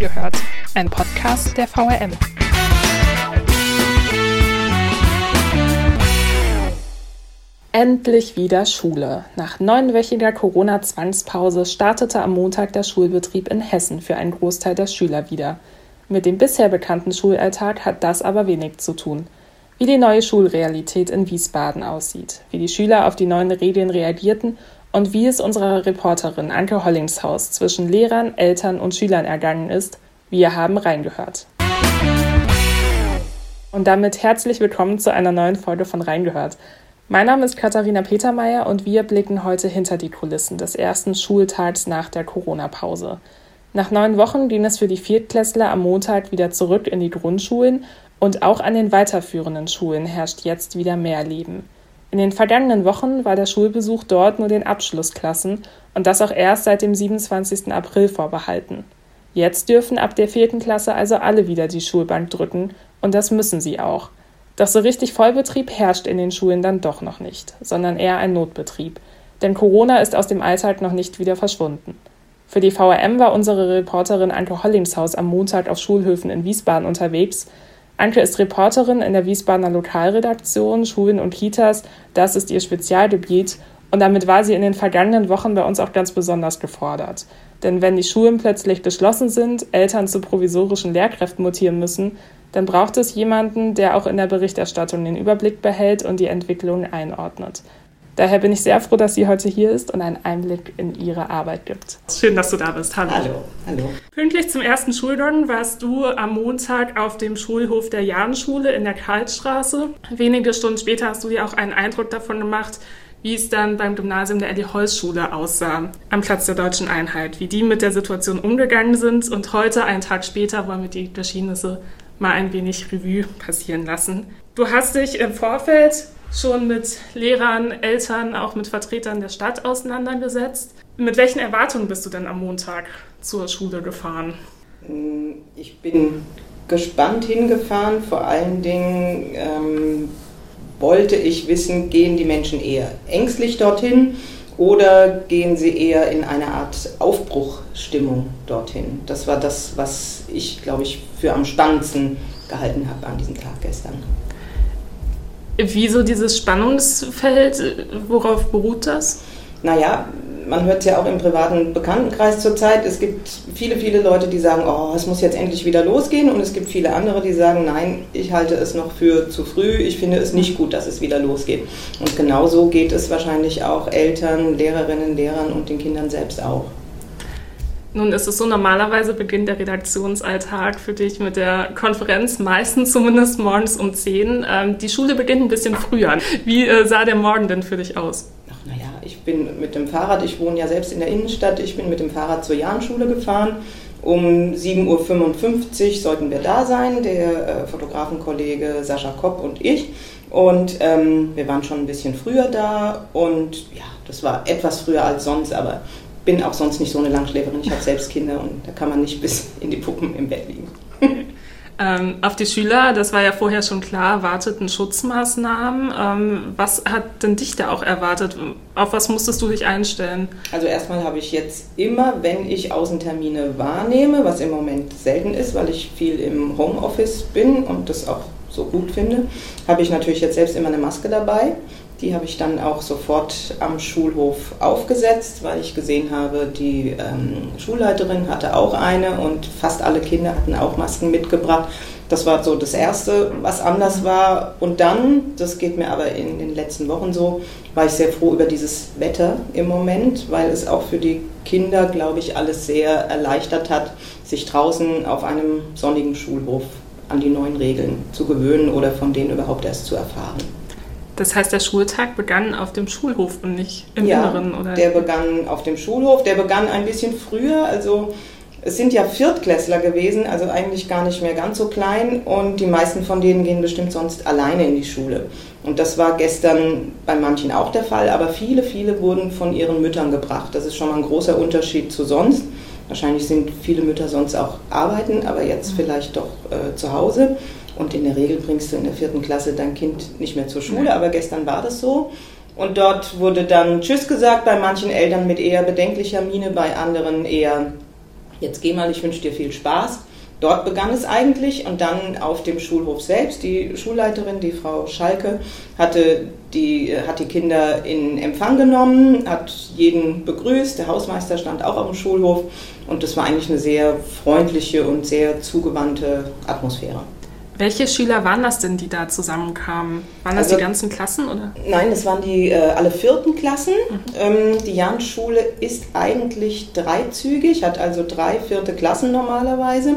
Reingehört, ein Podcast der VRM. Endlich wieder Schule. Nach neunwöchiger Corona-Zwangspause startete am Montag der Schulbetrieb in Hessen für einen Großteil der Schüler wieder. Mit dem bisher bekannten Schulalltag hat das aber wenig zu tun. Wie die neue Schulrealität in Wiesbaden aussieht, wie die Schüler auf die neuen Regeln reagierten und wie es unserer Reporterin Anke Hollingshaus zwischen Lehrern, Eltern und Schülern ergangen ist, wir haben reingehört. Und damit herzlich willkommen zu einer neuen Folge von Reingehört. Mein Name ist Katharina Petermeier und wir blicken heute hinter die Kulissen des ersten Schultags nach der Corona-Pause. Nach neun Wochen ging es für die Viertklässler am Montag wieder zurück in die Grundschulen und auch an den weiterführenden Schulen herrscht jetzt wieder mehr Leben. In den vergangenen Wochen war der Schulbesuch dort nur den Abschlussklassen und das auch erst seit dem 27. April vorbehalten. Jetzt dürfen ab der vierten Klasse also alle wieder die Schulbank drücken und das müssen sie auch. Doch so richtig Vollbetrieb herrscht in den Schulen dann doch noch nicht, sondern eher ein Notbetrieb. Denn Corona ist aus dem Alltag noch nicht wieder verschwunden. Für die VRM war unsere Reporterin Anke Hollingshaus am Montag auf Schulhöfen in Wiesbaden unterwegs. Anke ist Reporterin in der Wiesbadener Lokalredaktion Schulen und Kitas. Das ist ihr Spezialgebiet. Und damit war sie in den vergangenen Wochen bei uns auch ganz besonders gefordert. Denn wenn die Schulen plötzlich geschlossen sind, Eltern zu provisorischen Lehrkräften mutieren müssen, dann braucht es jemanden, der auch in der Berichterstattung den Überblick behält und die Entwicklung einordnet. Daher bin ich sehr froh, dass sie heute hier ist und einen Einblick in ihre Arbeit gibt. Schön, dass du da bist. Hallo. Hallo. Hallo. Pünktlich zum ersten Schulgang warst du am Montag auf dem Schulhof der Jahnschule in der Karlsstraße. Wenige Stunden später hast du dir auch einen Eindruck davon gemacht, wie es dann beim Gymnasium der Elli-Holz-Schule aussah, am Platz der Deutschen Einheit, wie die mit der Situation umgegangen sind. Und heute, einen Tag später, wollen wir die Geschehnisse mal ein wenig Revue passieren lassen. Du hast dich im Vorfeld schon mit Lehrern, Eltern, auch mit Vertretern der Stadt auseinandergesetzt. Mit welchen Erwartungen bist du denn am Montag zur Schule gefahren? Ich bin gespannt hingefahren. Vor allen Dingen ähm, wollte ich wissen, gehen die Menschen eher ängstlich dorthin oder gehen sie eher in eine Art Aufbruchstimmung dorthin? Das war das, was ich, glaube ich, für am spannendsten gehalten habe an diesem Tag gestern. Wieso dieses Spannungsfeld? Worauf beruht das? Naja, man hört es ja auch im privaten Bekanntenkreis zurzeit. Es gibt viele, viele Leute, die sagen, oh, es muss jetzt endlich wieder losgehen. Und es gibt viele andere, die sagen, nein, ich halte es noch für zu früh. Ich finde es nicht gut, dass es wieder losgeht. Und genauso geht es wahrscheinlich auch Eltern, Lehrerinnen, Lehrern und den Kindern selbst auch. Nun ist es so, normalerweise beginnt der Redaktionsalltag für dich mit der Konferenz, meistens zumindest morgens um 10. Ähm, die Schule beginnt ein bisschen früher. Wie äh, sah der Morgen denn für dich aus? Ach naja, ich bin mit dem Fahrrad, ich wohne ja selbst in der Innenstadt, ich bin mit dem Fahrrad zur Jahnschule gefahren. Um 7.55 Uhr sollten wir da sein, der äh, Fotografenkollege Sascha Kopp und ich. Und ähm, wir waren schon ein bisschen früher da und ja, das war etwas früher als sonst, aber bin auch sonst nicht so eine Langschläferin. Ich habe selbst Kinder und da kann man nicht bis in die Puppen im Bett liegen. Ähm, auf die Schüler, das war ja vorher schon klar, warteten Schutzmaßnahmen. Ähm, was hat denn dich da auch erwartet? Auf was musstest du dich einstellen? Also erstmal habe ich jetzt immer, wenn ich Außentermine wahrnehme, was im Moment selten ist, weil ich viel im Homeoffice bin und das auch so gut finde, habe ich natürlich jetzt selbst immer eine Maske dabei. Die habe ich dann auch sofort am Schulhof aufgesetzt, weil ich gesehen habe, die ähm, Schulleiterin hatte auch eine und fast alle Kinder hatten auch Masken mitgebracht. Das war so das Erste, was anders war. Und dann, das geht mir aber in den letzten Wochen so, war ich sehr froh über dieses Wetter im Moment, weil es auch für die Kinder, glaube ich, alles sehr erleichtert hat, sich draußen auf einem sonnigen Schulhof an die neuen Regeln zu gewöhnen oder von denen überhaupt erst zu erfahren. Das heißt, der Schultag begann auf dem Schulhof und nicht im ja, Inneren, oder? Der begann auf dem Schulhof, der begann ein bisschen früher, also es sind ja Viertklässler gewesen, also eigentlich gar nicht mehr ganz so klein und die meisten von denen gehen bestimmt sonst alleine in die Schule. Und das war gestern bei manchen auch der Fall, aber viele, viele wurden von ihren Müttern gebracht. Das ist schon mal ein großer Unterschied zu sonst. Wahrscheinlich sind viele Mütter sonst auch arbeiten, aber jetzt vielleicht doch äh, zu Hause. Und in der Regel bringst du in der vierten Klasse dein Kind nicht mehr zur Schule, aber gestern war das so. Und dort wurde dann Tschüss gesagt, bei manchen Eltern mit eher bedenklicher Miene, bei anderen eher jetzt geh mal, ich wünsche dir viel Spaß. Dort begann es eigentlich und dann auf dem Schulhof selbst. Die Schulleiterin, die Frau Schalke, hatte die, hat die Kinder in Empfang genommen, hat jeden begrüßt. Der Hausmeister stand auch auf dem Schulhof und das war eigentlich eine sehr freundliche und sehr zugewandte Atmosphäre. Welche Schüler waren das denn, die da zusammenkamen? Waren das also, die ganzen Klassen? Oder? Nein, das waren die äh, alle vierten Klassen. Mhm. Ähm, die Janschule ist eigentlich dreizügig, hat also drei vierte Klassen normalerweise.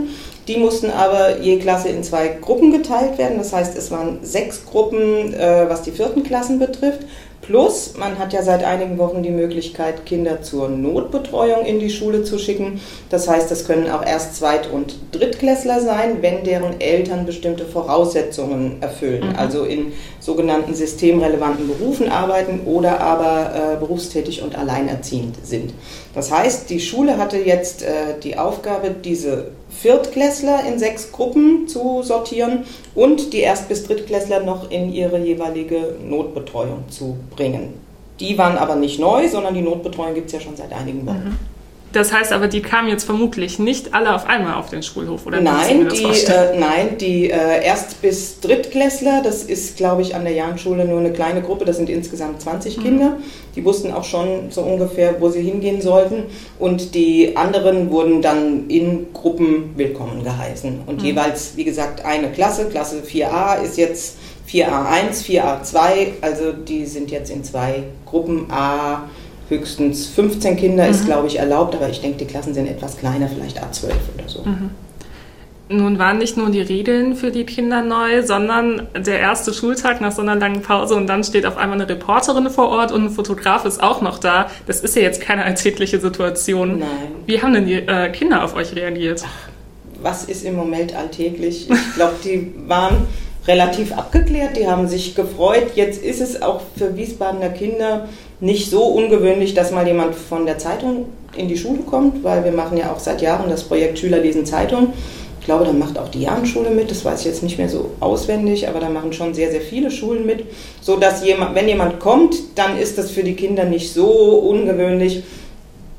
Die mussten aber je Klasse in zwei Gruppen geteilt werden. Das heißt, es waren sechs Gruppen, äh, was die vierten Klassen betrifft. Plus, man hat ja seit einigen Wochen die Möglichkeit, Kinder zur Notbetreuung in die Schule zu schicken. Das heißt, das können auch erst Zweit- und Drittklässler sein, wenn deren Eltern bestimmte Voraussetzungen erfüllen. Mhm. Also in sogenannten systemrelevanten Berufen arbeiten oder aber äh, berufstätig und alleinerziehend sind. Das heißt, die Schule hatte jetzt äh, die Aufgabe, diese Viertklässler in sechs Gruppen zu sortieren und die Erst- bis Drittklässler noch in ihre jeweilige Notbetreuung zu bringen. Die waren aber nicht neu, sondern die Notbetreuung gibt es ja schon seit einigen Wochen. Mhm. Das heißt aber, die kamen jetzt vermutlich nicht alle auf einmal auf den Schulhof, oder? Nein, die, äh, nein, die äh, Erst- bis Drittklässler, das ist, glaube ich, an der Jahnschule nur eine kleine Gruppe, das sind insgesamt 20 mhm. Kinder. Die wussten auch schon so ungefähr, wo sie hingehen sollten. Und die anderen wurden dann in Gruppen willkommen geheißen. Und mhm. jeweils, wie gesagt, eine Klasse, Klasse 4a ist jetzt 4a1, 4a2, also die sind jetzt in zwei Gruppen A höchstens 15 Kinder mhm. ist, glaube ich, erlaubt, aber ich denke, die Klassen sind etwas kleiner, vielleicht A12 oder so. Mhm. Nun waren nicht nur die Regeln für die Kinder neu, sondern der erste Schultag nach so einer langen Pause und dann steht auf einmal eine Reporterin vor Ort und ein Fotograf ist auch noch da. Das ist ja jetzt keine alltägliche Situation. Nein. Wie haben denn die äh, Kinder auf euch reagiert? Ach, was ist im Moment alltäglich? Ich glaube, die waren relativ abgeklärt, die haben sich gefreut. Jetzt ist es auch für Wiesbadener Kinder nicht so ungewöhnlich, dass mal jemand von der Zeitung in die Schule kommt, weil wir machen ja auch seit Jahren das Projekt Schüler lesen Zeitung. Ich glaube, da macht auch die Jahrenschule mit, das weiß ich jetzt nicht mehr so auswendig, aber da machen schon sehr, sehr viele Schulen mit, so dass jemand, wenn jemand kommt, dann ist das für die Kinder nicht so ungewöhnlich.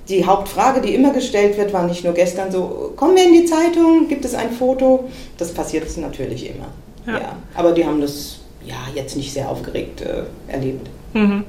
Die Hauptfrage, die immer gestellt wird, war nicht nur gestern so, kommen wir in die Zeitung, gibt es ein Foto? Das passiert natürlich immer. Ja. ja. aber die haben das ja jetzt nicht sehr aufgeregt äh, erlebt. Mhm.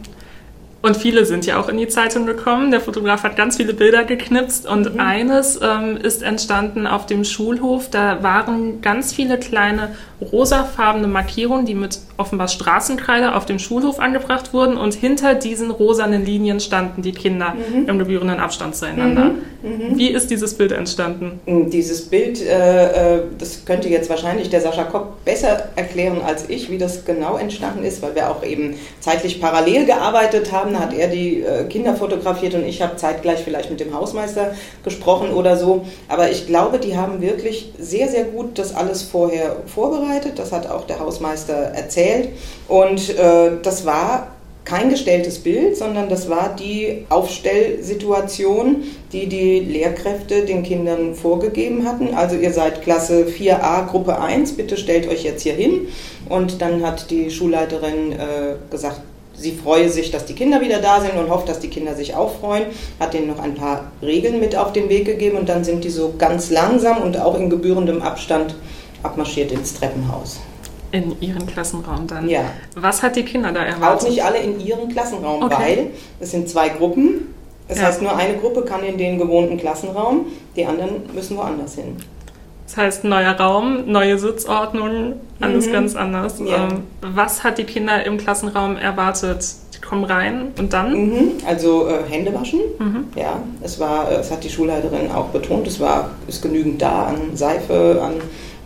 Und viele sind ja auch in die Zeitung gekommen. Der Fotograf hat ganz viele Bilder geknipst und mhm. eines ähm, ist entstanden auf dem Schulhof. Da waren ganz viele kleine rosafarbene Markierungen, die mit offenbar Straßenkreide auf dem Schulhof angebracht wurden und hinter diesen rosanen Linien standen die Kinder mhm. im gebührenden Abstand zueinander. Mhm. mhm. Wie ist dieses Bild entstanden? Mm, dieses Bild, äh, äh, das könnte jetzt wahrscheinlich der Sascha Kopp besser erklären als ich, wie das genau entstanden ist, weil wir auch eben zeitlich parallel gearbeitet haben. Hat er die äh, Kinder fotografiert und ich habe zeitgleich vielleicht mit dem Hausmeister gesprochen oder so. Aber ich glaube, die haben wirklich sehr, sehr gut das alles vorher vorbereitet. Das hat auch der Hausmeister erzählt. Und äh, das war kein gestelltes Bild, sondern das war die Aufstellsituation, die die Lehrkräfte den Kindern vorgegeben hatten. Also ihr seid Klasse 4a, Gruppe 1, bitte stellt euch jetzt hier hin. Und dann hat die Schulleiterin äh, gesagt, sie freue sich, dass die Kinder wieder da sind und hofft, dass die Kinder sich auch freuen. Hat ihnen noch ein paar Regeln mit auf den Weg gegeben und dann sind die so ganz langsam und auch in gebührendem Abstand abmarschiert ins Treppenhaus. In ihren Klassenraum dann? Ja. Was hat die Kinder da erwartet? Auch nicht alle in ihren Klassenraum, okay. weil es sind zwei Gruppen. Das ja. heißt, nur eine Gruppe kann in den gewohnten Klassenraum, die anderen müssen woanders hin. Das heißt, neuer Raum, neue Sitzordnung, alles mhm. ganz anders. Ja. Ähm, was hat die Kinder im Klassenraum erwartet? Die kommen rein und dann? Mhm. Also äh, Hände waschen. Mhm. Ja, es war, es hat die Schulleiterin auch betont, es war ist genügend da an Seife, an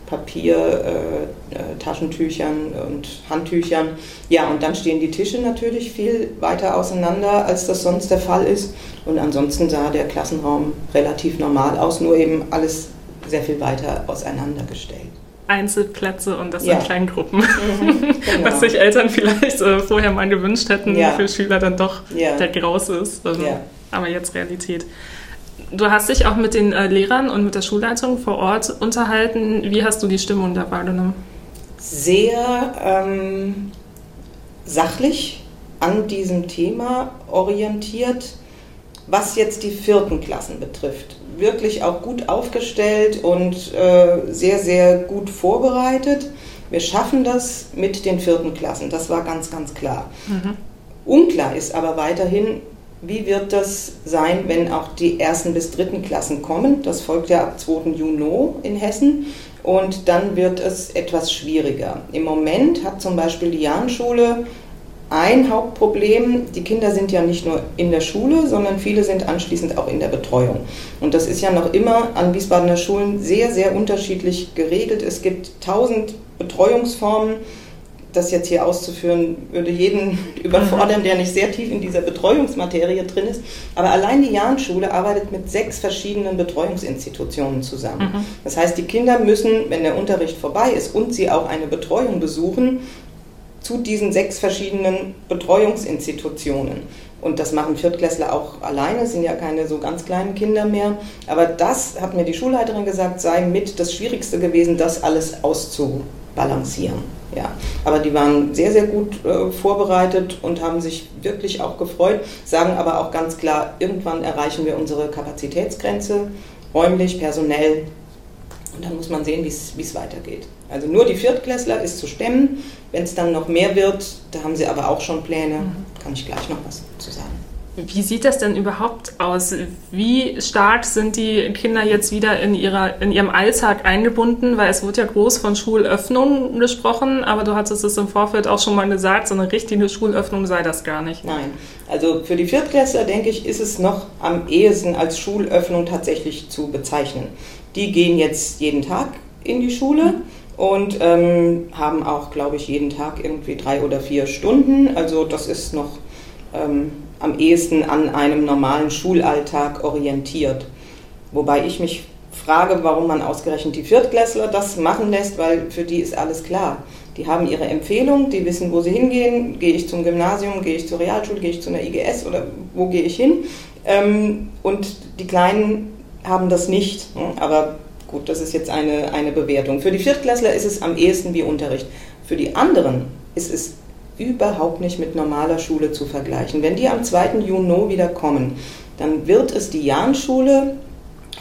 Papier, äh, äh, Taschentüchern und Handtüchern. Ja, und dann stehen die Tische natürlich viel weiter auseinander, als das sonst der Fall ist. Und ansonsten sah der Klassenraum relativ normal aus, nur eben alles sehr viel weiter auseinandergestellt. Einzelplätze und das ja. in kleinen Gruppen. Mhm, genau. Was sich Eltern vielleicht äh, vorher mal gewünscht hätten, ja. für Schüler dann doch ja. der Graus ist. Also, aber jetzt Realität. Du hast dich auch mit den äh, Lehrern und mit der Schulleitung vor Ort unterhalten. Wie hast du die Stimmung da wahrgenommen? Sehr ähm, sachlich an diesem Thema orientiert, was jetzt die vierten Klassen betrifft, wirklich auch gut aufgestellt und äh, sehr, sehr gut vorbereitet. Wir schaffen das mit den vierten Klassen, das war ganz, ganz klar. Mhm. Unklar ist aber weiterhin, wie wird das sein, wenn auch die ersten bis dritten Klassen kommen? Das folgt ja ab 2. Juni in Hessen. Und dann wird es etwas schwieriger. Im Moment hat zum Beispiel die Jahnschule ein Hauptproblem. Die Kinder sind ja nicht nur in der Schule, sondern viele sind anschließend auch in der Betreuung. Und das ist ja noch immer an Wiesbadener Schulen sehr, sehr unterschiedlich geregelt. Es gibt tausend Betreuungsformen das jetzt hier auszuführen, würde jeden überfordern, der nicht sehr tief in dieser Betreuungsmaterie drin ist. Aber allein die Jahrenschule arbeitet mit sechs verschiedenen Betreuungsinstitutionen zusammen. Mhm. Das heißt, die Kinder müssen, wenn der Unterricht vorbei ist und sie auch eine Betreuung besuchen, zu diesen sechs verschiedenen Betreuungsinstitutionen. Und das machen Viertklässler auch alleine, sind ja keine so ganz kleinen Kinder mehr. Aber das, hat mir die Schulleiterin gesagt, sei mit das Schwierigste gewesen, das alles auszubalancieren. Ja, aber die waren sehr, sehr gut äh, vorbereitet und haben sich wirklich auch gefreut, sagen aber auch ganz klar, irgendwann erreichen wir unsere Kapazitätsgrenze, räumlich, personell. Und dann muss man sehen, wie es weitergeht. Also nur die Viertklässler ist zu stemmen. Wenn es dann noch mehr wird, da haben sie aber auch schon Pläne, mhm. kann ich gleich noch was zu sagen. Wie sieht das denn überhaupt aus? Wie stark sind die Kinder jetzt wieder in, ihrer, in ihrem Alltag eingebunden? Weil es wird ja groß von Schulöffnung gesprochen, aber du hattest es im Vorfeld auch schon mal gesagt, so eine richtige Schulöffnung sei das gar nicht. Nein, also für die Viertklässler, denke ich, ist es noch am ehesten als Schulöffnung tatsächlich zu bezeichnen. Die gehen jetzt jeden Tag in die Schule. und ähm, haben auch, glaube ich, jeden Tag irgendwie drei oder vier Stunden. Also das ist noch ähm, am ehesten an einem normalen Schulalltag orientiert. Wobei ich mich frage, warum man ausgerechnet die Viertklässler das machen lässt, weil für die ist alles klar. Die haben ihre Empfehlung, die wissen, wo sie hingehen. Gehe ich zum Gymnasium, gehe ich zur Realschule, gehe ich zu einer IGS oder wo gehe ich hin? Ähm, und die Kleinen haben das nicht. Aber gut, das ist jetzt eine, eine Bewertung. Für die Viertklässler ist es am ehesten wie Unterricht. Für die anderen ist es überhaupt nicht mit normaler Schule zu vergleichen. Wenn die am 2. Juni wieder kommen, dann wird es die Jahnschule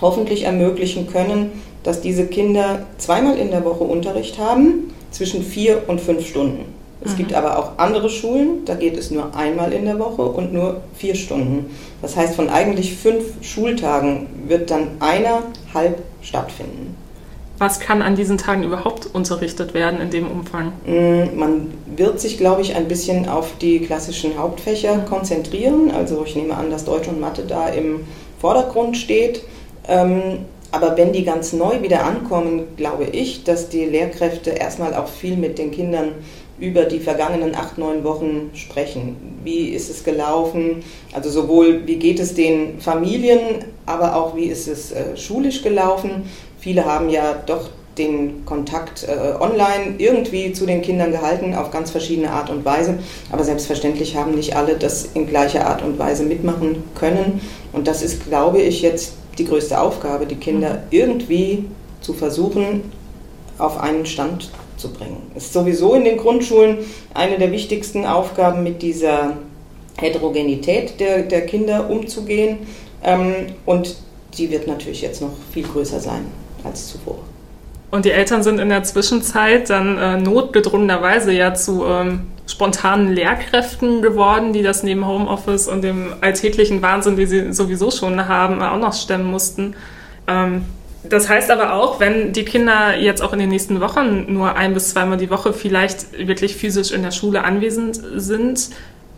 hoffentlich ermöglichen können, dass diese Kinder zweimal in der Woche Unterricht haben, zwischen vier und fünf Stunden. Es mhm. gibt aber auch andere Schulen, da geht es nur einmal in der Woche und nur vier Stunden. Das heißt, von eigentlich fünf Schultagen wird dann einer halb stattfinden. Was kann an diesen Tagen überhaupt unterrichtet werden in dem Umfang? Mm, man wird sich, glaube ich, ein bisschen auf die klassischen Hauptfächer konzentrieren. Also ich nehme an, dass Deutsch und Mathe da im Vordergrund steht. Ähm, aber wenn die ganz neu wieder ankommen, glaube ich, dass die Lehrkräfte erstmal auch viel mit den Kindern über die vergangenen acht, neun Wochen sprechen. Wie ist es gelaufen? Also sowohl, wie geht es den Familien, aber auch, wie ist es äh, schulisch gelaufen? Viele haben ja doch den Kontakt äh, online irgendwie zu den Kindern gehalten, auf ganz verschiedene Art und Weise. Aber selbstverständlich haben nicht alle das in gleicher Art und Weise mitmachen können. Und das ist, glaube ich, jetzt die größte Aufgabe, die Kinder mhm. irgendwie zu versuchen, auf einen Stand zu bringen. Ist sowieso in den Grundschulen eine der wichtigsten Aufgaben, mit dieser Heterogenität der, der Kinder umzugehen. Ähm, und die wird natürlich jetzt noch viel größer sein als zuvor. Und die Eltern sind in der Zwischenzeit dann äh, notgedrungenerweise ja zu ähm, spontanen Lehrkräften geworden, die das neben Homeoffice und dem alltäglichen Wahnsinn, den sie sowieso schon haben, auch noch stemmen mussten. Ähm, das heißt aber auch, wenn die Kinder jetzt auch in den nächsten Wochen nur ein bis zweimal die Woche vielleicht wirklich physisch in der Schule anwesend sind,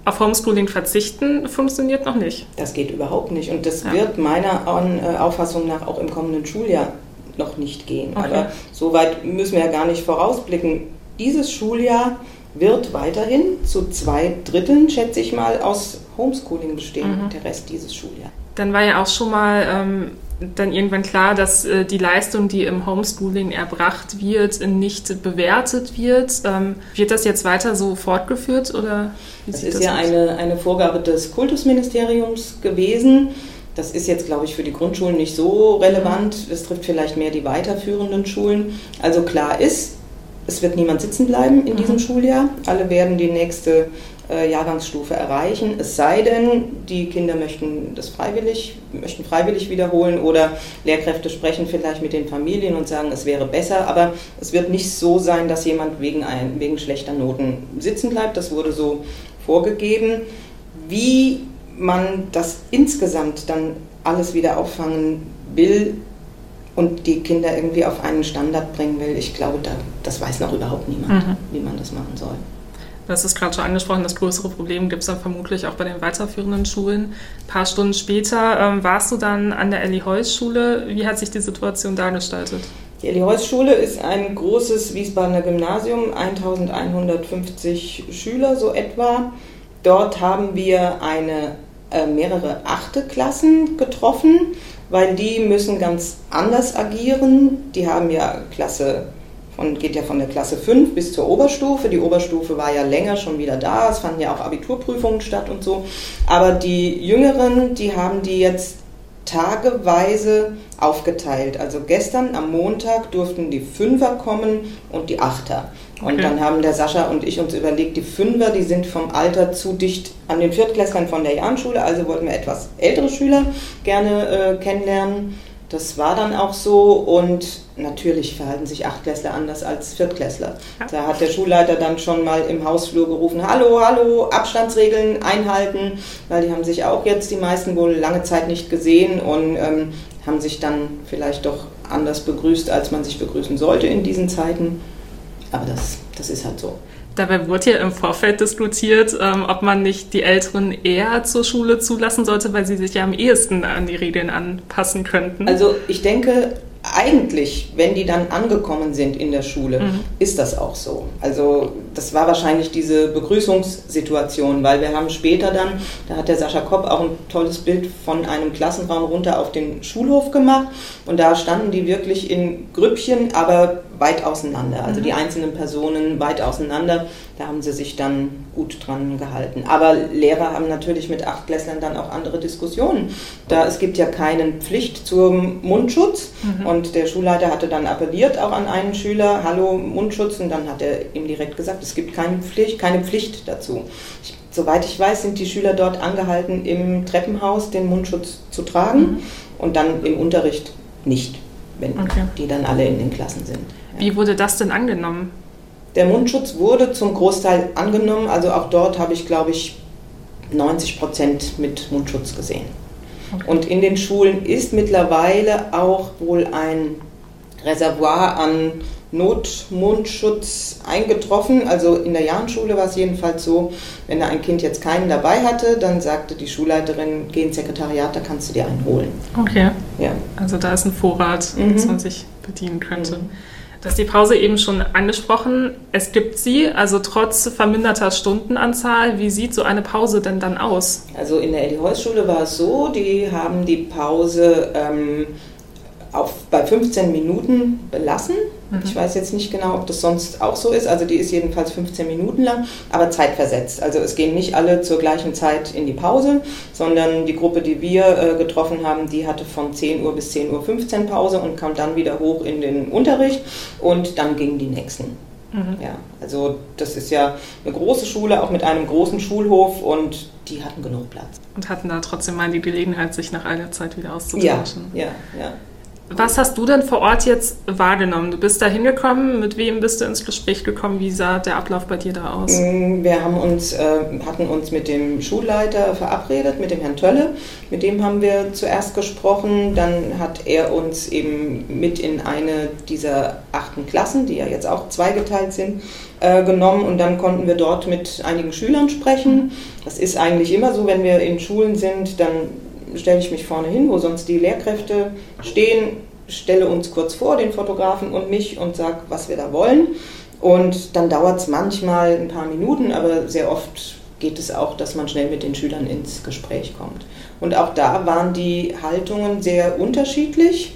auf Homeschooling verzichten funktioniert noch nicht. Das geht überhaupt nicht. Und das ja. wird meiner äh, Auffassung nach auch im kommenden Schuljahr noch nicht gehen. Okay. Aber so weit müssen wir ja gar nicht vorausblicken. Dieses Schuljahr wird weiterhin zu zwei Dritteln, schätze ich mal, aus Homeschooling bestehen, mhm. der Rest dieses Schuljahr. Dann war ja auch schon mal ähm, dann irgendwann klar, dass äh, die Leistung, die im Homeschooling erbracht wird, nicht bewertet wird. Ähm, wird das jetzt weiter so fortgeführt oder? das ist das ja eine, eine Vorgabe des Kultusministeriums gewesen. Das ist jetzt, glaube ich, für die Grundschulen nicht so relevant. Es trifft vielleicht mehr die weiterführenden Schulen. Also klar ist, es wird niemand sitzen bleiben in diesem mhm. Schuljahr. Alle werden die nächste äh, Jahrgangsstufe erreichen. Es sei denn, die Kinder möchten das freiwillig, möchten freiwillig wiederholen oder Lehrkräfte sprechen vielleicht mit den Familien und sagen, es wäre besser. Aber es wird nicht so sein, dass jemand wegen, ein, wegen schlechter Noten sitzen bleibt. Das wurde so vorgegeben. Wie man das insgesamt dann alles wieder auffangen will, und die Kinder irgendwie auf einen Standard bringen will, ich glaube, da, das weiß noch überhaupt niemand, mhm. wie man das machen soll. Das ist gerade schon angesprochen, das größere Problem gibt es dann vermutlich auch bei den weiterführenden Schulen. Ein paar Stunden später ähm, warst du dann an der Elli-Heuss-Schule. Wie hat sich die Situation da gestaltet? Die Elli-Heuss-Schule ist ein großes Wiesbadener Gymnasium, 1150 Schüler so etwa. Dort haben wir eine, äh, mehrere achte Klassen getroffen weil die müssen ganz anders agieren. Die haben ja Klasse von, geht ja von der Klasse 5 bis zur Oberstufe. Die Oberstufe war ja länger schon wieder da. Es fanden ja auch Abiturprüfungen statt und so. Aber die Jüngeren, die haben die jetzt tageweise aufgeteilt. Also gestern am Montag durften die Fünfer kommen und die Achter. Und okay. dann haben der Sascha und ich uns überlegt, die Fünfer, die sind vom Alter zu dicht an den Viertklässlern von der Jahnschule, also wollten wir etwas ältere Schüler gerne äh, kennenlernen. Das war dann auch so und natürlich verhalten sich Achtklässler anders als Viertklässler. Ja. Da hat der Schulleiter dann schon mal im Hausflur gerufen, hallo, hallo, Abstandsregeln einhalten, weil die haben sich auch jetzt die meisten wohl lange Zeit nicht gesehen und ähm, haben sich dann vielleicht doch anders begrüßt, als man sich begrüßen sollte in diesen Zeiten. Aber das, das ist halt so. Dabei wurde ja im Vorfeld diskutiert, ähm, ob man nicht die Älteren eher zur Schule zulassen sollte, weil sie sich ja am ehesten an die Regeln anpassen könnten. Also ich denke, eigentlich, wenn die dann angekommen sind in der Schule, mhm. ist das auch so. Also das war wahrscheinlich diese Begrüßungssituation, weil wir haben später dann, da hat der Sascha Kopp auch ein tolles Bild von einem Klassenraum runter auf den Schulhof gemacht und da standen die wirklich in Grüppchen, aber weit auseinander, also mhm. die einzelnen Personen weit auseinander. Da haben sie sich dann gut dran gehalten. Aber Lehrer haben natürlich mit Achtklässlern dann auch andere Diskussionen. Da es gibt ja keine Pflicht zum Mundschutz mhm. und der Schulleiter hatte dann appelliert auch an einen Schüler, hallo Mundschutz und dann hat er ihm direkt gesagt, es gibt keine Pflicht, keine Pflicht dazu. Ich, soweit ich weiß, sind die Schüler dort angehalten, im Treppenhaus den Mundschutz zu tragen mhm. und dann im Unterricht nicht, wenn okay. die dann alle in den Klassen sind. Wie wurde das denn angenommen? Der Mundschutz wurde zum Großteil angenommen. Also auch dort habe ich, glaube ich, 90 Prozent mit Mundschutz gesehen. Okay. Und in den Schulen ist mittlerweile auch wohl ein Reservoir an Notmundschutz eingetroffen. Also in der Jahrenschule war es jedenfalls so, wenn da ein Kind jetzt keinen dabei hatte, dann sagte die Schulleiterin, geh ins Sekretariat, da kannst du dir einen holen. Okay. Ja. Also da ist ein Vorrat, mhm. dass man sich bedienen könnte. Mhm. Du hast die Pause eben schon angesprochen. Es gibt sie, also trotz verminderter Stundenanzahl. Wie sieht so eine Pause denn dann aus? Also in der Elli-Heuss-Schule war es so, die haben die Pause ähm, auf, bei 15 Minuten belassen. Mhm. Ich weiß jetzt nicht genau, ob das sonst auch so ist. Also die ist jedenfalls 15 Minuten lang, aber zeitversetzt. Also es gehen nicht alle zur gleichen Zeit in die Pause, sondern die Gruppe, die wir äh, getroffen haben, die hatte von 10 Uhr bis 10.15 Uhr Pause und kam dann wieder hoch in den Unterricht und dann gingen die nächsten. Mhm. Ja, also das ist ja eine große Schule, auch mit einem großen Schulhof und die hatten genug Platz. Und hatten da trotzdem mal die Gelegenheit, sich nach einer Zeit wieder auszutauschen. Ja, ja, ja. Was hast du denn vor Ort jetzt wahrgenommen? Du bist da hingekommen, mit wem bist du ins Gespräch gekommen? Wie sah der Ablauf bei dir da aus? Mm, wir haben uns, äh, hatten uns mit dem Schulleiter verabredet, mit dem Herrn Tölle. Mit dem haben wir zuerst gesprochen. Dann hat er uns eben mit in eine dieser achten Klassen, die ja jetzt auch zweigeteilt sind, äh, genommen und dann konnten wir dort mit einigen Schülern sprechen. Das ist eigentlich immer so, wenn wir in Schulen sind, dann stelle ich mich vorne hin, wo sonst die Lehrkräfte stehen, stelle uns kurz vor, den Fotografen und mich und sage, was wir da wollen. Und dann dauert es manchmal ein paar Minuten, aber sehr oft geht es auch, dass man schnell mit den Schülern ins Gespräch kommt. Und auch da waren die Haltungen sehr unterschiedlich.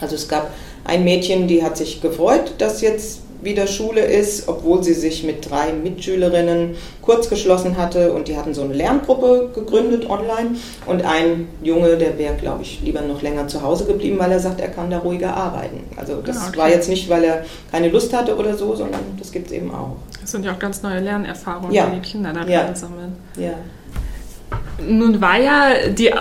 Also es gab ein Mädchen, die hat sich gefreut, dass jetzt wieder Schule ist, obwohl sie sich mit drei Mitschülerinnen kurz geschlossen hatte und die hatten so eine Lerngruppe gegründet online und ein Junge, der wäre, glaube ich, lieber noch länger zu Hause geblieben, weil er sagt, er kann da ruhiger arbeiten. Also das ah, okay. war jetzt nicht, weil er keine Lust hatte oder so, sondern das gibt es eben auch. Das sind ja auch ganz neue Lernerfahrungen, ja. die die Kinder da ja. sammeln. Ja. Nun war ja die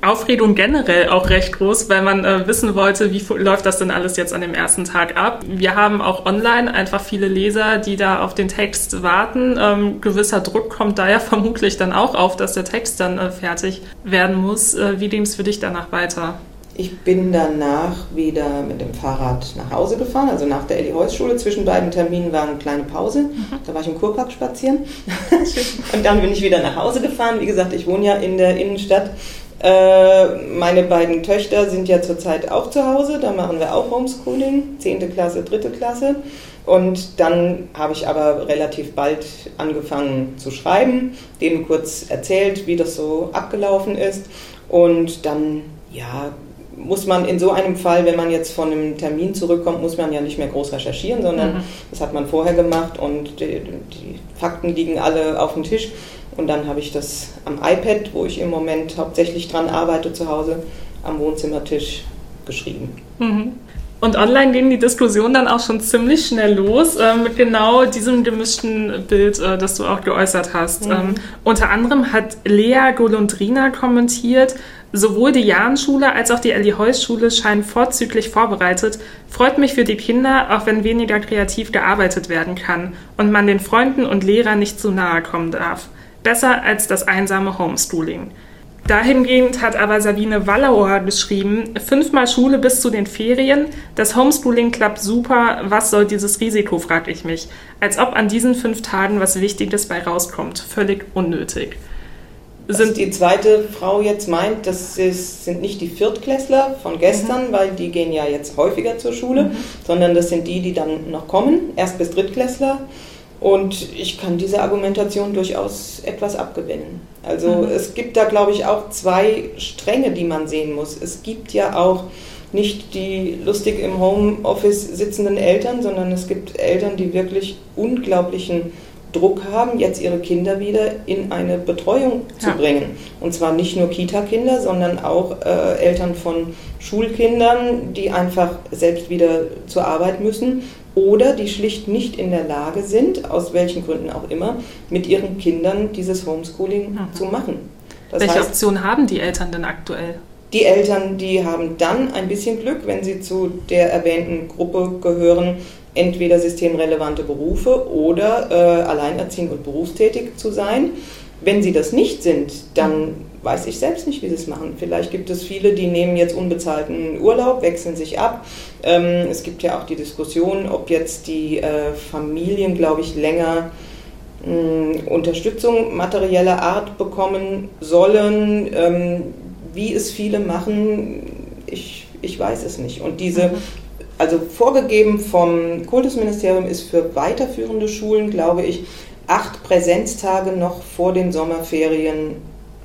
Aufregung generell auch recht groß, weil man äh, wissen wollte, wie läuft das denn alles jetzt an dem ersten Tag ab. Wir haben auch online einfach viele Leser, die da auf den Text warten. Ähm, gewisser Druck kommt da ja vermutlich dann auch auf, dass der Text dann äh, fertig werden muss. Äh, wie ging es für dich danach weiter? Ich bin danach wieder mit dem Fahrrad nach Hause gefahren, also nach der Elli-Heuss-Schule. Zwischen beiden Terminen war eine kleine Pause. Mhm. Da war ich im Kurpark spazieren. und dann bin ich wieder nach Hause gefahren. Wie gesagt, ich wohne ja in der Innenstadt meine beiden Töchter sind ja zurzeit auch zu Hause, da machen wir auch Homeschooling, 10. Klasse, 3. Klasse. Und dann habe ich aber relativ bald angefangen zu schreiben, denen kurz erzählt, wie das so abgelaufen ist. Und dann, ja, muss man in so einem Fall, wenn man jetzt von einem Termin zurückkommt, muss man ja nicht mehr groß recherchieren, sondern mhm. das hat man vorher gemacht und die, die Fakten liegen alle auf dem Tisch. Und dann habe ich das am iPad, wo ich im Moment hauptsächlich dran arbeite zu Hause, am Wohnzimmertisch geschrieben. Mhm. Und online ging die Diskussion dann auch schon ziemlich schnell los äh, mit genau diesem gemischten Bild, äh, das du auch geäußert hast. Mhm. Ähm, unter anderem hat Lea Golondrina kommentiert, sowohl die Jahrenschule als auch die Ellie Heuss Schule scheinen vorzüglich vorbereitet. Freut mich für die Kinder, auch wenn weniger kreativ gearbeitet werden kann und man den Freunden und Lehrern nicht zu nahe kommen darf. Besser als das einsame Homeschooling. Dahingehend hat aber Sabine Wallauer geschrieben, fünfmal Schule bis zu den Ferien, das Homeschooling klappt super, was soll dieses Risiko, frag ich mich. Als ob an diesen fünf Tagen was Wichtiges bei rauskommt. Völlig unnötig. Sind die zweite Frau jetzt meint, das ist, sind nicht die Viertklässler von gestern, mhm. weil die gehen ja jetzt häufiger zur Schule, mhm. sondern das sind die, die dann noch kommen, erst bis Drittklässler. Und ich kann diese Argumentation durchaus etwas abgewinnen. Also mhm. es gibt da, glaube ich, auch zwei Stränge, die man sehen muss. Es gibt ja auch nicht die lustig im Homeoffice sitzenden Eltern, sondern es gibt Eltern, die wirklich unglaublichen Druck haben, jetzt ihre Kinder wieder in eine Betreuung zu ja. bringen. Und zwar nicht nur Kita-Kinder, sondern auch äh, Eltern von Schulkindern, die einfach selbst wieder zur Arbeit müssen oder die schlicht nicht in der Lage sind, aus welchen Gründen auch immer, mit ihren Kindern dieses Homeschooling mhm. zu machen. Das Welche heißt, Option haben die Eltern denn aktuell? Die Eltern, die haben dann ein bisschen Glück, wenn sie zu der erwähnten Gruppe gehören, entweder systemrelevante Berufe oder äh, alleinerziehend und berufstätig zu sein. Wenn sie das nicht sind, dann weiß ich selbst nicht, wie sie es machen. Vielleicht gibt es viele, die nehmen jetzt unbezahlten Urlaub, wechseln sich ab. Ähm, es gibt ja auch die Diskussion, ob jetzt die äh, Familien, glaube ich, länger mh, hm, Unterstützung materieller Art bekommen sollen. Ähm, wie es viele machen, ich, ich weiß es nicht. Und diese mhm. also vorgegeben vom Kultusministerium ist für weiterführende Schulen, glaube ich, acht Präsenztage noch vor den Sommerferien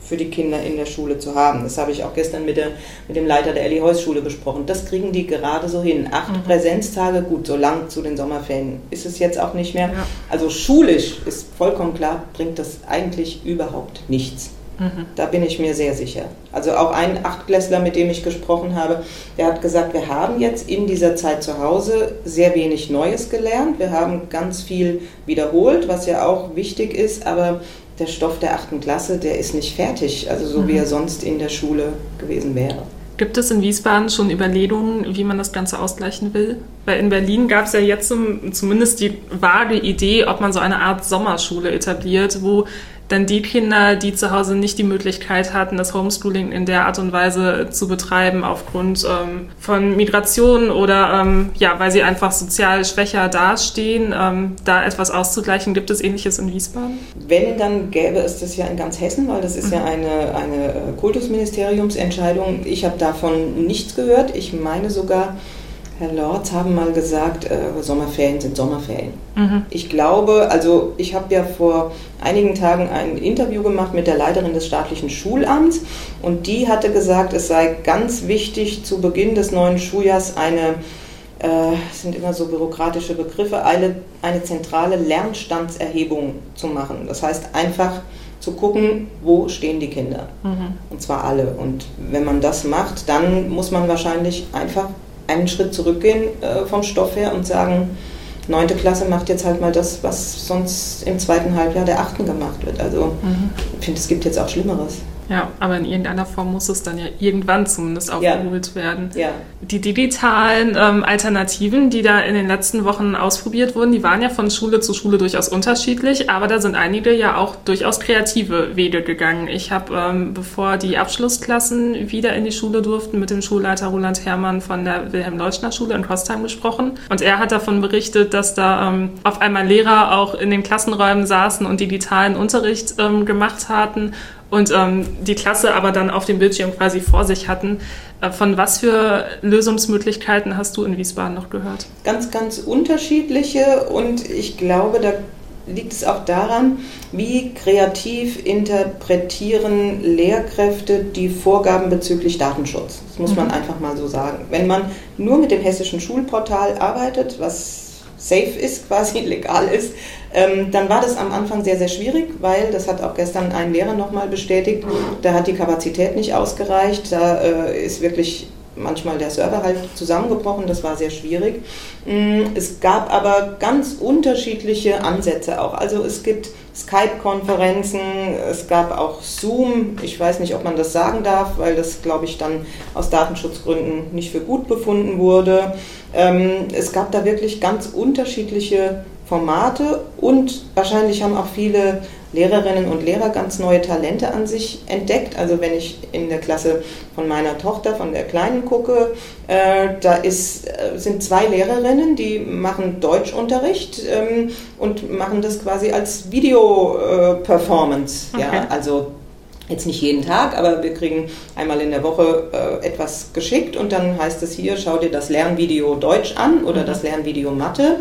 für die Kinder in der Schule zu haben. Das habe ich auch gestern mit, der, mit dem Leiter der Elli Heuss Schule besprochen. Das kriegen die gerade so hin. Acht mhm. Präsenztage, gut, so lang zu den Sommerferien ist es jetzt auch nicht mehr. Ja. Also schulisch ist vollkommen klar, bringt das eigentlich überhaupt nichts. Mhm. Da bin ich mir sehr sicher. Also auch ein Achtklässler, mit dem ich gesprochen habe, der hat gesagt, wir haben jetzt in dieser Zeit zu Hause sehr wenig Neues gelernt. Wir haben ganz viel wiederholt, was ja auch wichtig ist, aber der Stoff der achten Klasse, der ist nicht fertig, also so mhm. wie er sonst in der Schule gewesen wäre. Gibt es in Wiesbaden schon Überlegungen, wie man das Ganze ausgleichen will? Weil in Berlin gab es ja jetzt zumindest die vage Idee, ob man so eine Art Sommerschule etabliert, wo dann die Kinder, die zu Hause nicht die Möglichkeit hatten, das Homeschooling in der Art und Weise zu betreiben, aufgrund ähm, von Migration oder ähm, ja, weil sie einfach sozial schwächer dastehen, ähm, da etwas auszugleichen. Gibt es ähnliches in Wiesbaden? Wenn, dann gäbe es das ja in ganz Hessen, weil das ist mhm. ja eine, eine äh, Kultusministeriumsentscheidung. Ich habe davon nichts gehört. Ich meine sogar, Herr Lorz haben mal gesagt, äh, Sommerferien sind Sommerferien. Mhm. Ich glaube, also ich habe ja vor einigen Tagen ein Interview gemacht mit der Leiterin des staatlichen Schulamts und die hatte gesagt, es sei ganz wichtig, zu Beginn des neuen Schuljahrs eine äh, sind immer so bürokratische Begriffe, eine, eine zentrale Lernstandserhebung zu machen. Das heißt einfach zu gucken, wo stehen die Kinder. Mhm. Und zwar alle. Und wenn man das macht, dann muss man wahrscheinlich einfach einen Schritt zurückgehen äh, vom Stoff her und sagen, neunte Klasse macht jetzt halt mal das, was sonst im zweiten Halbjahr der achten gemacht wird. Also mhm. ich finde, es gibt jetzt auch Schlimmeres. Ja, aber in irgendeiner Form muss es dann ja irgendwann zumindest aufgeholt ja. werden. Ja. Die digitalen ähm, Alternativen, die da in den letzten Wochen ausprobiert wurden, die waren ja von Schule zu Schule durchaus unterschiedlich, aber da sind einige ja auch durchaus kreative Wege gegangen. Ich habe, ähm, bevor die Abschlussklassen wieder in die Schule durften, mit dem Schulleiter Roland Herrmann von der Wilhelm-Leuschner-Schule in Kostheim gesprochen. Und er hat davon berichtet, dass da ähm, auf einmal Lehrer auch in den Klassenräumen saßen und digitalen Unterricht ähm, gemacht hatten und ähm, die Klasse aber dann auf dem Bildschirm quasi vor sich hatten. Äh, von was für Lösungsmöglichkeiten hast du in Wiesbaden noch gehört? Ganz, ganz unterschiedliche und ich glaube, da liegt es auch daran, wie kreativ interpretieren Lehrkräfte die Vorgaben bezüglich Datenschutz. Das muss man mhm. einfach mal so sagen. Wenn man nur mit dem hessischen Schulportal arbeitet, was safe ist, quasi legal ist, ähm, dann war das am Anfang sehr, sehr schwierig, weil, das hat auch gestern ein Lehrer nochmal bestätigt, da hat die Kapazität nicht ausgereicht, da äh, ist wirklich manchmal der Server halt zusammengebrochen, das war sehr schwierig. Mm, es gab aber ganz unterschiedliche Ansätze auch. Also es gibt Skype-Konferenzen, es gab auch Zoom, ich weiß nicht, ob man das sagen darf, weil das, glaube ich, dann aus Datenschutzgründen nicht für gut befunden wurde. Ähm, es gab da wirklich ganz unterschiedliche Formate und wahrscheinlich haben auch viele Lehrerinnen und Lehrer ganz neue Talente an sich entdeckt. Also wenn ich in der Klasse von meiner Tochter, von der Kleinen gucke, äh, da ist, äh, sind zwei Lehrerinnen, die machen Deutschunterricht ähm, und machen das quasi als Video-Performance. Äh, okay. ja, also Jetzt nicht jeden Tag, aber wir kriegen einmal in der Woche äh, etwas geschickt und dann heißt es hier, schau dir das Lernvideo Deutsch an oder mhm. das Lernvideo Mathe.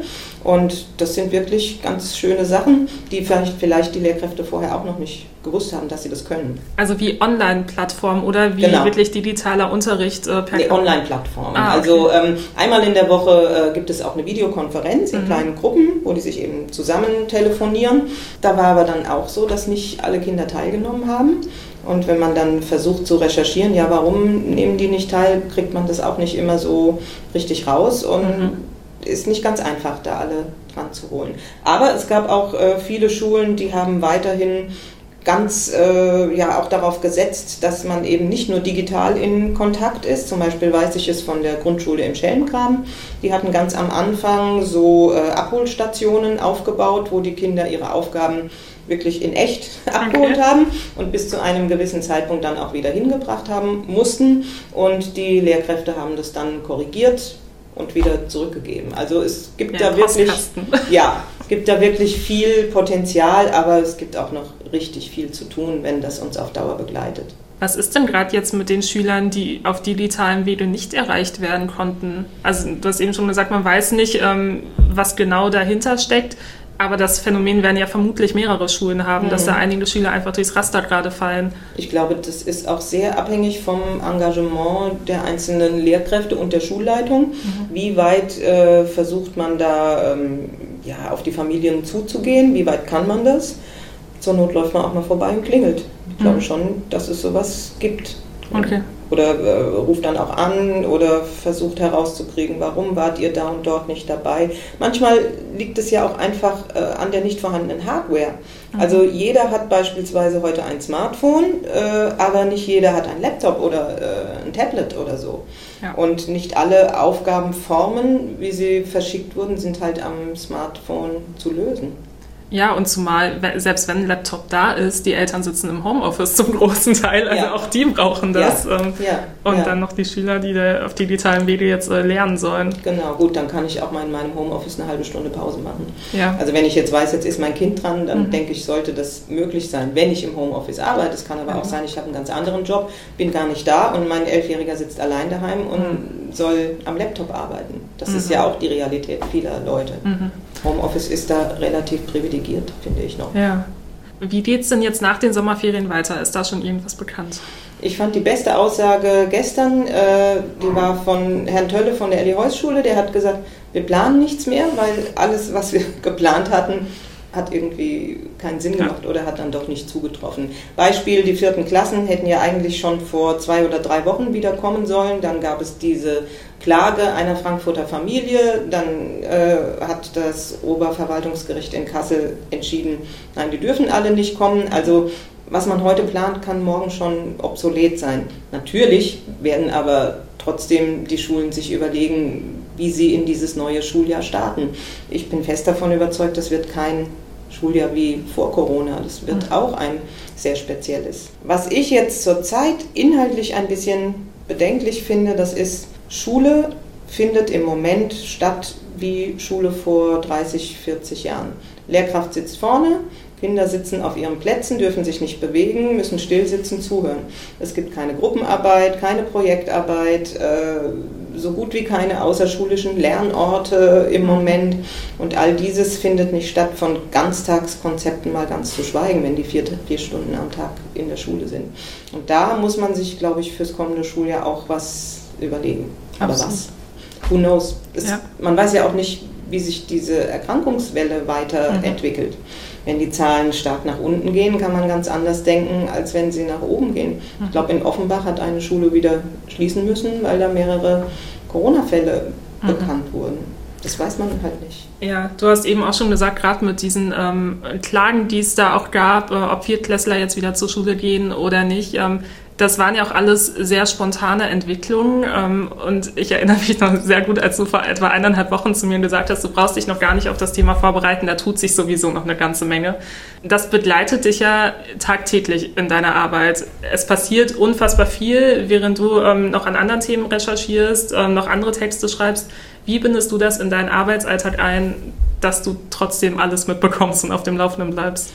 Und das sind wirklich ganz schöne Sachen, die vielleicht, vielleicht die Lehrkräfte vorher auch noch nicht gewusst haben, dass sie das können. Also wie Online-Plattform oder wie genau. wirklich digitaler Unterricht äh, per nee, Online-Plattform. Ah, okay. Also ähm, einmal in der Woche äh, gibt es auch eine Videokonferenz in mhm. kleinen Gruppen, wo die sich eben zusammen telefonieren. Da war aber dann auch so, dass nicht alle Kinder teilgenommen haben. Und wenn man dann versucht zu recherchieren, ja, warum nehmen die nicht teil, kriegt man das auch nicht immer so richtig raus. Und mhm ist nicht ganz einfach, da alle dran zu holen. Aber es gab auch äh, viele Schulen, die haben weiterhin ganz äh, ja auch darauf gesetzt, dass man eben nicht nur digital in Kontakt ist. Zum Beispiel weiß ich es von der Grundschule im Schellengraben. Die hatten ganz am Anfang so äh, Abholstationen aufgebaut, wo die Kinder ihre Aufgaben wirklich in echt abgeholt okay. haben und bis zu einem gewissen Zeitpunkt dann auch wieder hingebracht haben mussten. Und die Lehrkräfte haben das dann korrigiert, und wieder zurückgegeben. Also es gibt ja, da wirklich, ja, es gibt da wirklich viel Potenzial, aber es gibt auch noch richtig viel zu tun, wenn das uns auf Dauer begleitet. Was ist denn gerade jetzt mit den Schülern, die auf digitalen Wege nicht erreicht werden konnten? Also du hast eben schon gesagt, man weiß nicht, ähm, was genau dahinter steckt. Aber das Phänomen werden ja vermutlich mehrere Schulen haben, mhm. dass da einige Schüler einfach durchs Raster gerade fallen. Ich glaube, das ist auch sehr abhängig vom Engagement der einzelnen Lehrkräfte und der Schulleitung. Mhm. Wie weit äh, versucht man da ähm, ja, auf die Familien zuzugehen? Wie weit kann man das? Zur Not läuft man auch mal vorbei und klingelt. Ich glaube mhm. schon, dass es sowas gibt. Okay oder äh, ruft dann auch an oder versucht herauszukriegen, warum wart ihr da und dort nicht dabei. Manchmal liegt es ja auch einfach äh, an der nicht vorhandenen Hardware. Mhm. Also jeder hat beispielsweise heute ein Smartphone, äh, aber nicht jeder hat ein Laptop oder äh, ein Tablet oder so. Ja. Und nicht alle Aufgabenformen, wie sie verschickt wurden, sind halt am Smartphone zu lösen. Ja, und zumal, selbst wenn ein Laptop da ist, die Eltern sitzen im Homeoffice zum großen Teil, also ja. auch die brauchen das. Ja. Ähm, ja. Und dann noch die Schüler, die da auf digitalen Wege jetzt äh, lernen sollen. Genau, gut, dann kann ich auch mal in meinem Homeoffice eine halbe Stunde Pause machen. Also wenn ich jetzt weiß, jetzt ist mein Kind dran, dann mhm. denke ich, sollte das möglich sein, wenn ich im Homeoffice arbeite. Es kann aber mhm. auch sein, ich habe einen ganz anderen Job, bin gar nicht da und mein Elfjähriger sitzt allein daheim und mhm. soll am Laptop arbeiten. Das ist mhm. ja auch die Realität vieler Leute. Homeoffice ist da relativ privilegiert, finde ich noch. Ja. Wie geht es denn jetzt nach den Sommerferien weiter? Ist da schon irgendwas bekannt? Ich fand die beste Aussage gestern, äh, die war von Herrn Tölle von der Elli-Heuss-Schule, der hat gesagt, wir planen nichts mehr, weil alles, was wir geplant hatten, hat irgendwie keinen Sinn gemacht ja. oder hat dann doch nicht zugetroffen. Beispiel, die vierten Klassen hätten ja eigentlich schon vor zwei oder drei Wochen wieder kommen sollen. Dann gab es diese Klage einer Frankfurter Familie. Dann äh, hat das Oberverwaltungsgericht in Kassel entschieden, nein, die dürfen alle nicht kommen. Also was man heute plant, kann morgen schon obsolet sein. Natürlich werden aber trotzdem die Schulen sich überlegen, wie sie in dieses neue Schuljahr starten. Ich bin fest davon überzeugt, das wird kein Schuljahr wie vor Corona. Das wird mhm. auch ein sehr spezielles. Was ich jetzt zurzeit inhaltlich ein bisschen bedenklich finde, das ist, Schule findet im Moment statt wie Schule vor 30, 40 Jahren. Lehrkraft sitzt vorne, Kinder sitzen auf ihren Plätzen, dürfen sich nicht bewegen, müssen still sitzen, zuhören. Es gibt keine Gruppenarbeit, keine Projektarbeit, äh, so gut wie keine außerschulischen Lernorte im Moment. Und all dieses findet nicht statt, von Ganztagskonzepten mal ganz zu schweigen, wenn die vier, vier Stunden am Tag in der Schule sind. Und da muss man sich, glaube ich, fürs kommende Schuljahr auch was überlegen. Aber Absolut. was? Who knows? Es, ja. Man weiß ja auch nicht, wie sich diese Erkrankungswelle weiterentwickelt. Mhm. Wenn die Zahlen stark nach unten gehen, kann man ganz anders denken, als wenn sie nach oben gehen. Ich glaube, in Offenbach hat eine Schule wieder schließen müssen, weil da mehrere Corona-Fälle mhm. bekannt wurden. Das weiß man halt nicht. Ja, du hast eben auch schon gesagt, gerade mit diesen ähm, Klagen, die es da auch gab, äh, ob Viertklässler jetzt wieder zur Schule gehen oder nicht. Ähm, das waren ja auch alles sehr spontane Entwicklungen. Ähm, und ich erinnere mich noch sehr gut, als du vor etwa eineinhalb Wochen zu mir gesagt hast, du brauchst dich noch gar nicht auf das Thema vorbereiten, da tut sich sowieso noch eine ganze Menge. Das begleitet dich ja tagtäglich in deiner Arbeit. Es passiert unfassbar viel, während du ähm, noch an anderen Themen recherchierst, ähm, noch andere Texte schreibst. Wie bindest du das in deinen Arbeitsalltag ein, dass du trotzdem alles mitbekommst und auf dem Laufenden bleibst?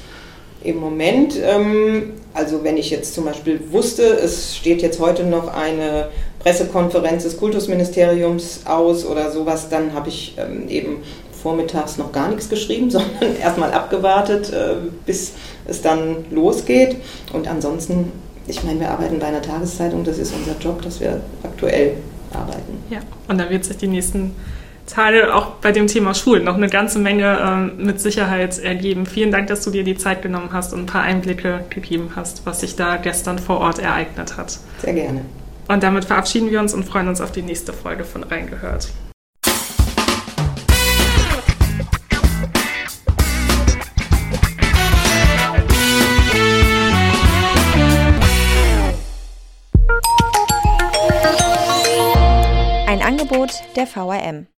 Im Moment, ähm, also wenn ich jetzt zum Beispiel wusste, es steht jetzt heute noch eine Pressekonferenz des Kultusministeriums aus oder sowas, dann habe ich ähm, eben vormittags noch gar nichts geschrieben, sondern erstmal abgewartet, äh, bis es dann losgeht. Und ansonsten, ich meine, wir arbeiten bei einer Tageszeitung, das ist unser Job, dass wir aktuell arbeiten. Ja, und dann wird sich die nächsten Tage auch bei dem Thema Schulen noch eine ganze Menge ähm, mit Sicherheit ergeben. Vielen Dank, dass du dir die Zeit genommen hast und ein paar Einblicke gegeben hast, was sich da gestern vor Ort ereignet hat. Sehr gerne. Und damit verabschieden wir uns und freuen uns auf die nächste Folge von Reingehört. Ein Angebot der VRM.